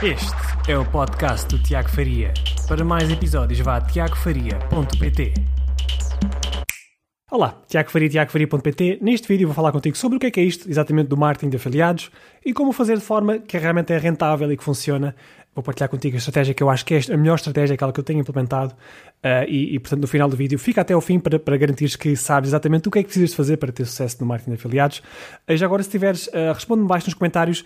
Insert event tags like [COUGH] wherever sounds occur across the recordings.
Este é o podcast do Tiago Faria. Para mais episódios, vá a tiagofaria.pt. Olá, Tiago Faria, tiagofaria.pt. Neste vídeo vou falar contigo sobre o que é que é isto exatamente do marketing de afiliados e como fazer de forma que realmente é rentável e que funciona vou partilhar contigo a estratégia que eu acho que é a melhor estratégia, aquela que eu tenho implementado. Uh, e, e, portanto, no final do vídeo, fica até ao fim para, para garantir que sabes exatamente o que é que precisas fazer para ter sucesso no marketing de afiliados. Uh, já agora, se tiveres, uh, responde-me baixo nos comentários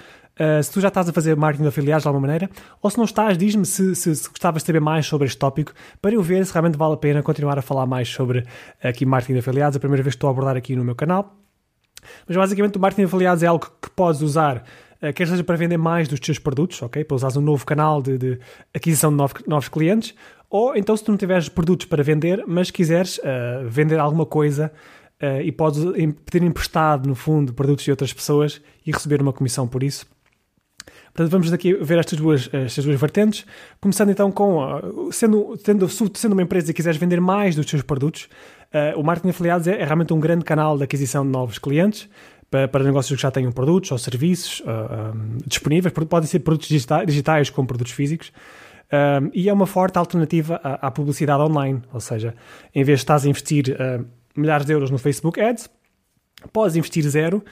se tu já estás a fazer marketing de afiliados de alguma maneira, ou se não estás, diz-me se, se, se, gostavas de saber mais sobre este tópico, para eu ver se realmente vale a pena continuar a falar mais sobre aqui marketing de afiliados. A primeira vez que estou a abordar aqui no meu canal. Mas basicamente o marketing de afiliados é algo que podes usar uh, quer seja para vender mais dos teus produtos, ok? Para usares um novo canal de, de aquisição de novos, novos, clientes, ou então se tu não tiveres produtos para vender, mas quiseres uh, vender alguma coisa uh, e podes pedir emprestado, no fundo, produtos de outras pessoas e receber uma comissão por isso. Portanto, vamos daqui ver estas duas, estas duas vertentes. Começando então com, sendo, sendo, sendo uma empresa e quiseres vender mais dos teus produtos, uh, o marketing de afiliados é, é, realmente um grande canal de aquisição de novos clientes para, para negócios que já tenham produtos ou serviços uh, ah, um, ah, disponíveis, podem ser produtos digitais como produtos físicos, um, e é uma forte alternativa à, à, publicidade online, ou seja, em vez de estás a investir uh, milhares de euros no Facebook Ads, podes investir zero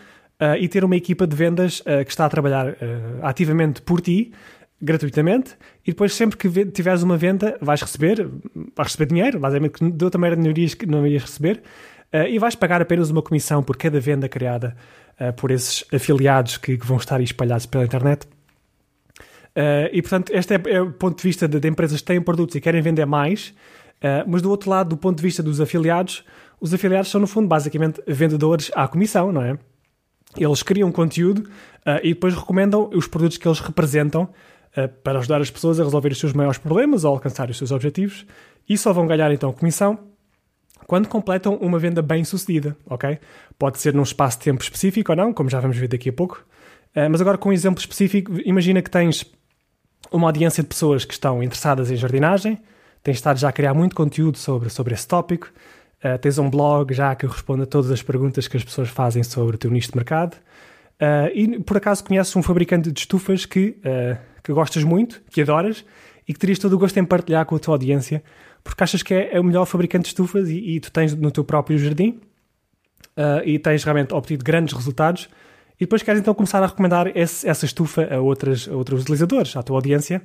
uh, e ter uma equipa de vendas uh, que está a trabalhar ativamente por ti, gratuitamente, e depois sempre que tiveres uma venda vais receber, vais receber dinheiro, basicamente que de outra maneira não irias, não irias receber, Uh, e vais pagar apenas uma comissão por cada venda criada uh, por esses afiliados que, que, vão estar espalhados pela internet. Uh, e portanto, este é, é, o ponto de vista de, de, empresas que têm produtos e querem vender mais, mas do outro lado, do ponto de vista dos afiliados, os afiliados são no fundo basicamente vendedores à comissão, não é? Eles criam conteúdo e depois recomendam os produtos que eles representam para ajudar as pessoas a resolver os seus maiores problemas ou alcançar os seus objetivos e só vão ganhar então comissão quando completam uma venda bem sucedida, ok? Pode ser num espaço de tempo específico ou não, como já vamos ver daqui a pouco. Uh, mas agora com um exemplo específico, imagina que tens uma audiência de pessoas que estão interessadas em jardinagem, tens estado já a criar muito conteúdo sobre, sobre esse tópico, uh, tens um blog já que responde a todas as perguntas que as pessoas fazem sobre o teu nicho de mercado, uh, e por acaso conheces um fabricante de estufas que, que gostas muito, que adoras, e que terias todo o gosto em partilhar com a tua audiência, porque achas que é, é o melhor fabricante de estufas e, e, tu tens no teu próprio jardim uh, e tens realmente obtido grandes resultados e depois queres então começar a recomendar esse, essa estufa a, outras, a outros utilizadores, à tua audiência.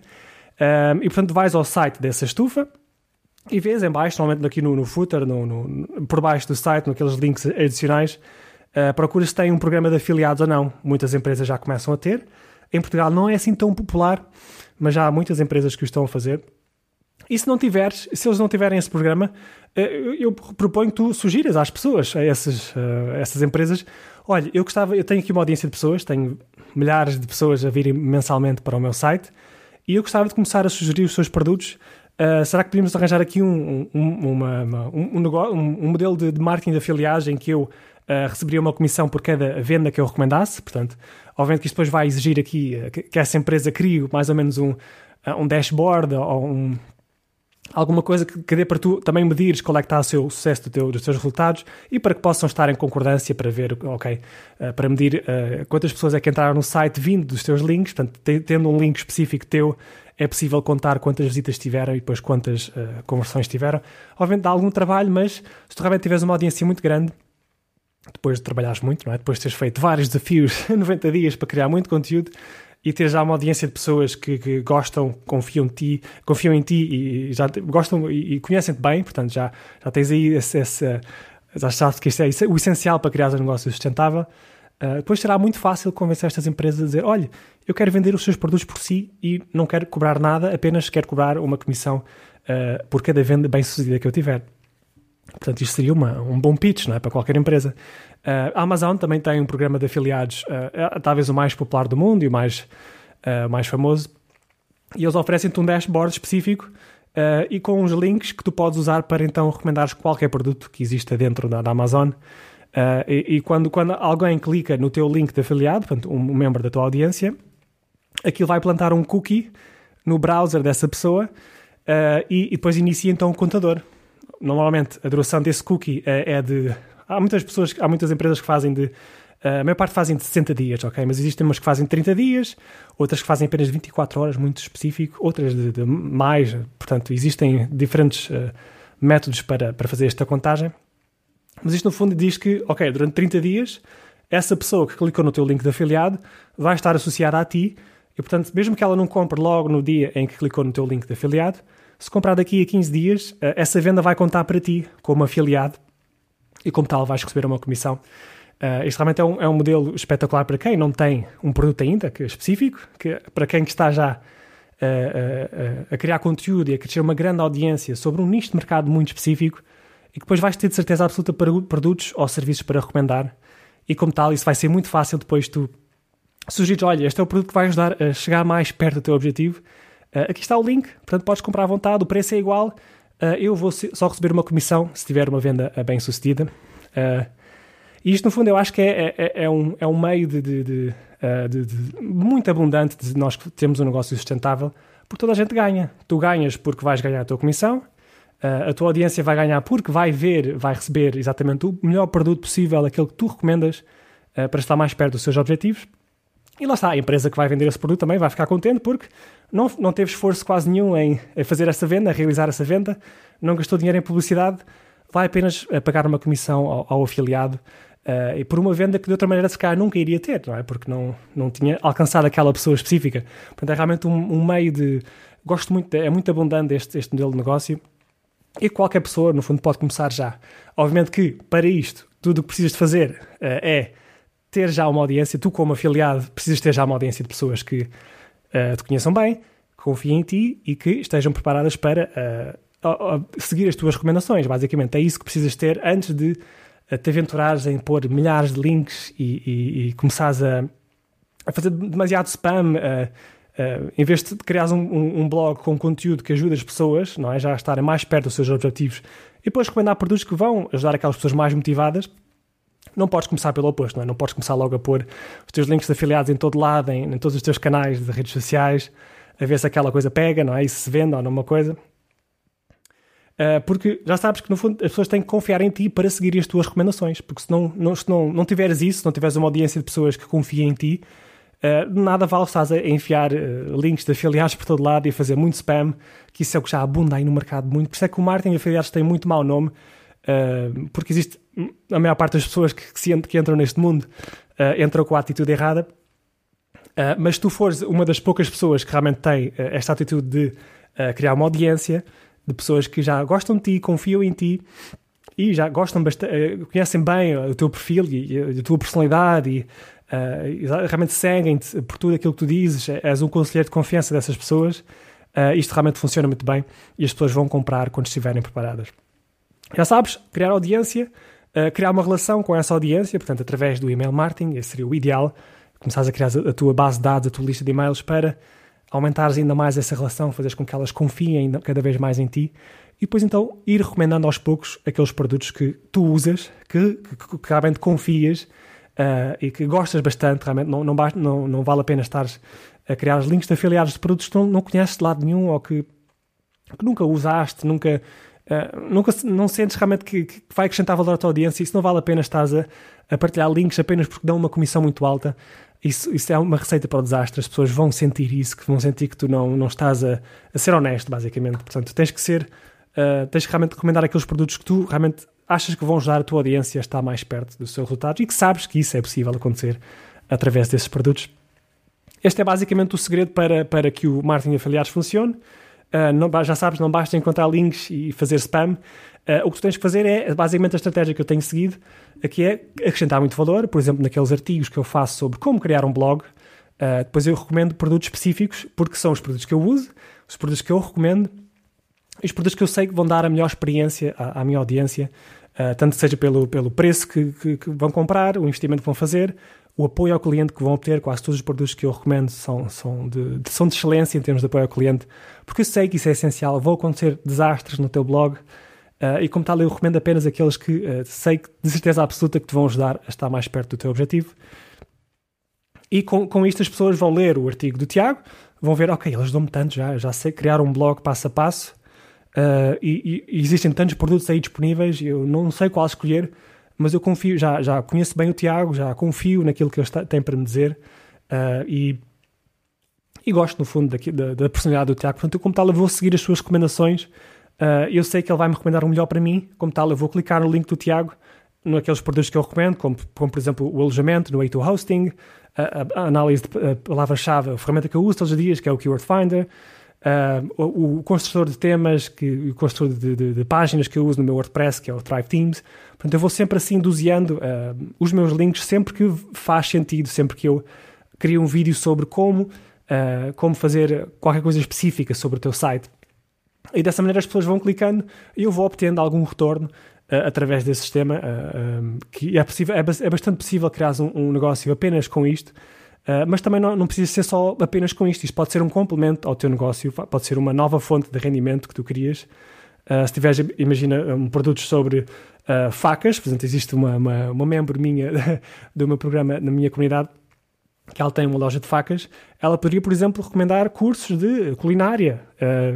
Um, e portanto vais ao site dessa estufa e vês em baixo, normalmente aqui no, no footer, no, no, por baixo do site, naqueles links adicionais, uh, procuras se tem um programa de afiliados ou não. Muitas empresas já começam a ter. Em Portugal não é assim tão popular, mas já há muitas empresas que o estão a fazer. E se não tiveres, se eles não tiverem esse programa, eh, eu proponho que tu sugiras às pessoas, a a essas empresas, olha, eu gostava, eu tenho aqui uma audiência de pessoas, tenho milhares de pessoas a virem mensalmente para o meu site e eu gostava de começar a sugerir os seus produtos. Uh, será que podíamos arranjar aqui um, um, uma, uma, um, negócio, um, modelo de, de, marketing de afiliagem em que eu uh, receberia uma comissão por cada venda que eu recomendasse? Portanto, obviamente que isto depois vai exigir aqui que, que essa empresa crie mais ou menos um, um dashboard ou um, alguma coisa que, que dê para tu também medires qual é que está o seu sucesso do teu, dos teus resultados e para que possam estar em concordância para ver, ok, uh, para medir uh, quantas pessoas é que entraram no site vindo dos teus links, portanto, tendo um link específico teu, é possível contar quantas visitas tiveram e depois quantas uh, conversões tiveram. Obviamente dá algum trabalho, mas se tu realmente tiveres uma audiência muito grande, depois de trabalhares muito, não é? depois de teres feito vários desafios [LAUGHS] 90 dias para criar muito conteúdo, e ter já uma audiência de pessoas que, que gostam, confiam ti, confiam em ti e já gostam e, e conhecem-te bem, portanto já, já tens aí esse, já sabes que isto é o essencial para criar um negócio sustentável. Uh, depois será muito fácil convencer estas empresas a dizer: olha, eu quero vender os seus produtos por si e não quero cobrar nada, apenas quero cobrar uma comissão uh, por cada venda bem sucedida que eu tiver. Portanto, isto seria uma, um bom pitch não é? para qualquer empresa. Uh, a Amazon também tem um programa de afiliados, uh, talvez o mais popular do mundo e o mais, mais famoso. E eles oferecem-te um dashboard específico e com uns links que tu podes usar para então recomendares qualquer produto que exista dentro da, da Amazon. E, e, quando, quando alguém clica no teu link de afiliado, portanto, um, um membro da tua audiência, aquilo vai plantar um cookie no browser dessa pessoa e, e depois inicia então o contador normalmente a duração desse cookie é, é de. Há muitas pessoas, há muitas empresas que fazem de a maior parte fazem de 60 dias, ok? Mas existem umas que fazem 30 dias, outras que fazem apenas 24 horas, muito específico, outras de, de mais. Portanto, existem diferentes uh, métodos para, para fazer esta contagem. Mas isto, no fundo, diz que, ok, durante 30 dias, essa pessoa que clicou no teu link de afiliado vai estar associada a ti e, portanto, mesmo que ela não compre logo no dia em que clicou no teu link de afiliado, se comprar daqui a 15 dias, eh, essa venda vai contar para ti como afiliado e, como tal, vais receber uma comissão. Uh, isto realmente é um, é um modelo espetacular para quem não tem um produto ainda que é específico, que, para quem que está já uh, uh, a criar conteúdo e a crescer uma grande audiência sobre um nicho de mercado muito específico e depois vais ter de certeza absoluta produtos ou serviços para recomendar e como tal isso vai ser muito fácil depois tu sugerir, olha, este é o produto que vai ajudar a chegar mais perto do teu objetivo. aqui está o link, portanto podes comprar à vontade, o preço é igual, eu vou só receber uma comissão se tiver uma venda bem sucedida. Uh, e isto, no fundo, eu acho que é, é, é um, é um meio de, de, de, de, muito abundante de nós termos um negócio sustentável, porque toda a gente ganha. Tu ganhas porque vais ganhar a tua comissão, a tua audiência vai ganhar porque vai ver, vai receber exatamente o melhor produto possível, aquele que tu recomendas eh, para estar mais perto dos seus objetivos. E lá está, a empresa que vai vender esse produto também vai ficar contente porque não, não teve esforço quase nenhum em, fazer essa venda, realizar essa venda, não gastou dinheiro em publicidade, vai apenas pagar uma comissão ao, ao afiliado Uh, e por uma venda que de outra maneira se calhar nunca iria ter, não é? Porque não, não tinha alcançado aquela pessoa específica. Portanto, é realmente um, um meio de. Gosto muito, é muito abundante este, este modelo de negócio e qualquer pessoa, no fundo, pode começar já. Obviamente que para isto, tudo o que precisas de fazer uh, é ter já uma audiência. Tu, como afiliado, precisas ter já uma audiência de pessoas que uh, te conheçam bem, confiem em ti e que estejam preparadas para seguir as tuas recomendações. Basicamente, é isso que precisas ter antes de te aventurares em pôr milhares de links e, e, e começares a, a, fazer demasiado spam, uh, em vez de criares um, um, um, blog com conteúdo que ajuda as pessoas não é, já a estarem mais perto dos seus objetivos e depois recomendar produtos que vão ajudar aquelas pessoas mais motivadas, não podes começar pelo oposto, não é? Não podes começar logo a pôr os teus links de afiliados em todo lado, em, em todos os teus canais de redes sociais, a ver se aquela coisa pega, não é? E se vende ou não uma coisa. Uh, porque já sabes que no fundo as pessoas têm que confiar em ti para seguir as tuas recomendações, porque se não, não, se não, não tiveres isso, se não tiveres uma audiência de pessoas que confiem em ti, uh, nada vale estás a enfiar uh, links de afiliados por todo lado e a fazer muito spam, que isso é o que já abunda aí no mercado muito. Por isso é que o marketing de afiliados tem muito mau nome, porque existe a maior parte das pessoas que, que, se, que entram neste mundo entram com a atitude errada. mas se tu fores uma das poucas pessoas que realmente tem esta atitude de criar uma audiência, de pessoas que já gostam de ti, confiam em ti e já gostam bastante, eh, conhecem bem o teu perfil e a tua personalidade e uh, realmente seguem-te por tudo aquilo que tu dizes, és um conselheiro de confiança dessas pessoas, uh, isto realmente funciona muito bem e as pessoas vão comprar quando estiverem preparadas. Já sabes, criar audiência, uh, criar uma relação com essa audiência, portanto, através do email marketing, esse seria o ideal, começares a criar a tua base de dados, a tua lista de e-mails para aumentares ainda mais essa relação, fazeres com que elas confiem cada vez mais em ti. E depois então ir recomendando aos poucos aqueles produtos que tu usas, que, que, que realmente confias uh, e que gostas bastante, realmente não, não, não, não vale a pena estar a criar links de afiliados de produtos que não, não conheces de lado nenhum ou que, que nunca usaste, nunca, uh, nunca não sentes realmente que, que, vai acrescentar valor à tua audiência, isso não vale a pena estar a, a partilhar links apenas porque dão uma comissão muito alta isso, isso é uma receita para o desastre. As pessoas vão sentir isso, que vão sentir que tu não, não estás a, a ser honesto, basicamente. Portanto, tens que ser, uh, tens que realmente recomendar aqueles produtos que tu realmente achas que vão ajudar a tua audiência a estar mais perto dos seus resultados e que sabes que isso é possível acontecer através desses produtos. Este é basicamente o segredo para, para que o marketing de afiliados funcione. Uh, não, já sabes, não basta encontrar links e fazer spam. Uh, o que tu tens que fazer é, basicamente, a estratégia que eu tenho seguido, que é acrescentar muito valor, por exemplo, naqueles artigos que eu faço sobre como criar um blog, uh, depois eu recomendo produtos específicos, porque são os produtos que eu uso, os produtos que eu recomendo, os produtos que eu sei que vão dar a melhor experiência à, à minha audiência, uh, tanto seja pelo, pelo preço que, que, que, vão comprar, o investimento que vão fazer, o apoio ao cliente que vão obter, quase todos os produtos que eu recomendo são, são, de, de, são de excelência em termos de apoio ao cliente, porque eu sei que isso é essencial, vão acontecer desastres no teu blog, Uh, e como tal, eu recomendo apenas aqueles que uh, sei que, de certeza absoluta que te vão ajudar a estar mais perto do teu objetivo. E com, com isto as pessoas vão ler o artigo do Tiago, vão ver, ok, eles dão-me tanto já, já sei criar um blog passo a passo uh, e, e, existem tantos produtos aí disponíveis, eu não sei qual escolher, mas eu confio, já, já conheço bem o Tiago, já confio naquilo que ele está, tem para me dizer uh, e, e gosto, no fundo, daqui, da, da, personalidade do Tiago. Portanto, eu, como tal, eu vou seguir as suas recomendações. Uh, eu sei que ele vai me recomendar o melhor para mim, como tal, eu vou clicar no link do Tiago naqueles produtos que eu recomendo, como, como por exemplo o alojamento no A2 Hosting, a, a análise de palavra-chave, a ferramenta que eu uso todos os dias, que é o Keyword Finder, Uh, o, o, construtor de temas, que, o construtor de, de, de, páginas que eu uso no meu WordPress, que é o Thrive Themes. Portanto, eu vou sempre assim doseando uh, os meus links sempre que faz sentido, sempre que eu crio um vídeo sobre como, uh, como fazer qualquer coisa específica sobre o teu site. E dessa maneira as pessoas vão clicando e eu vou obtendo algum retorno através desse sistema, que é, possível, é, é, bastante possível criar um, um negócio apenas com isto. Uh, mas também não, não precisa ser só apenas com isto. Isto pode ser um complemento ao teu negócio, pode ser uma nova fonte de rendimento que tu querias. Uh, se tiveres, imagina, um, produtos sobre uh, facas, por exemplo, existe uma, uma, uma membro minha [LAUGHS] do meu programa na minha comunidade que ela tem uma loja de facas, ela poderia, por exemplo, recomendar cursos de culinária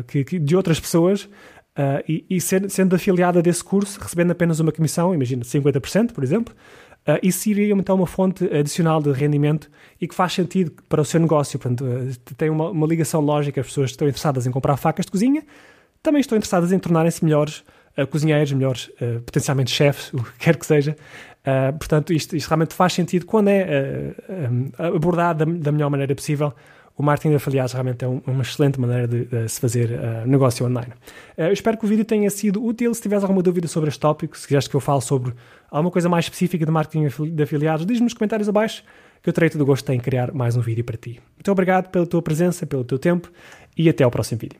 que, que, de outras pessoas e, e sendo, sendo afiliada desse curso, recebendo apenas uma comissão, imagina 50%, por exemplo, Uh, isso seria então uma fonte adicional de rendimento e que faz sentido para o seu negócio. Portanto, uh, tem uma, uma, ligação lógica. As pessoas estão interessadas em comprar facas de cozinha, também estão interessadas em tornarem-se melhores uh, cozinheiros, melhores, potencialmente chefes, [LAUGHS] o que quer que seja. portanto, isto, isto, realmente faz sentido quando é abordado da, da melhor maneira possível o marketing de afiliados realmente é um, uma excelente maneira de, de se fazer uh, negócio online. Uh, eu espero que o vídeo tenha sido útil. Se tiveres alguma dúvida sobre este tópico, se quiseres que eu fale sobre alguma coisa mais específica de marketing de afiliados, diz-me nos comentários abaixo que eu terei todo o gosto em criar mais um vídeo para ti. Muito obrigado pela tua presença, pelo teu tempo e até ao próximo vídeo.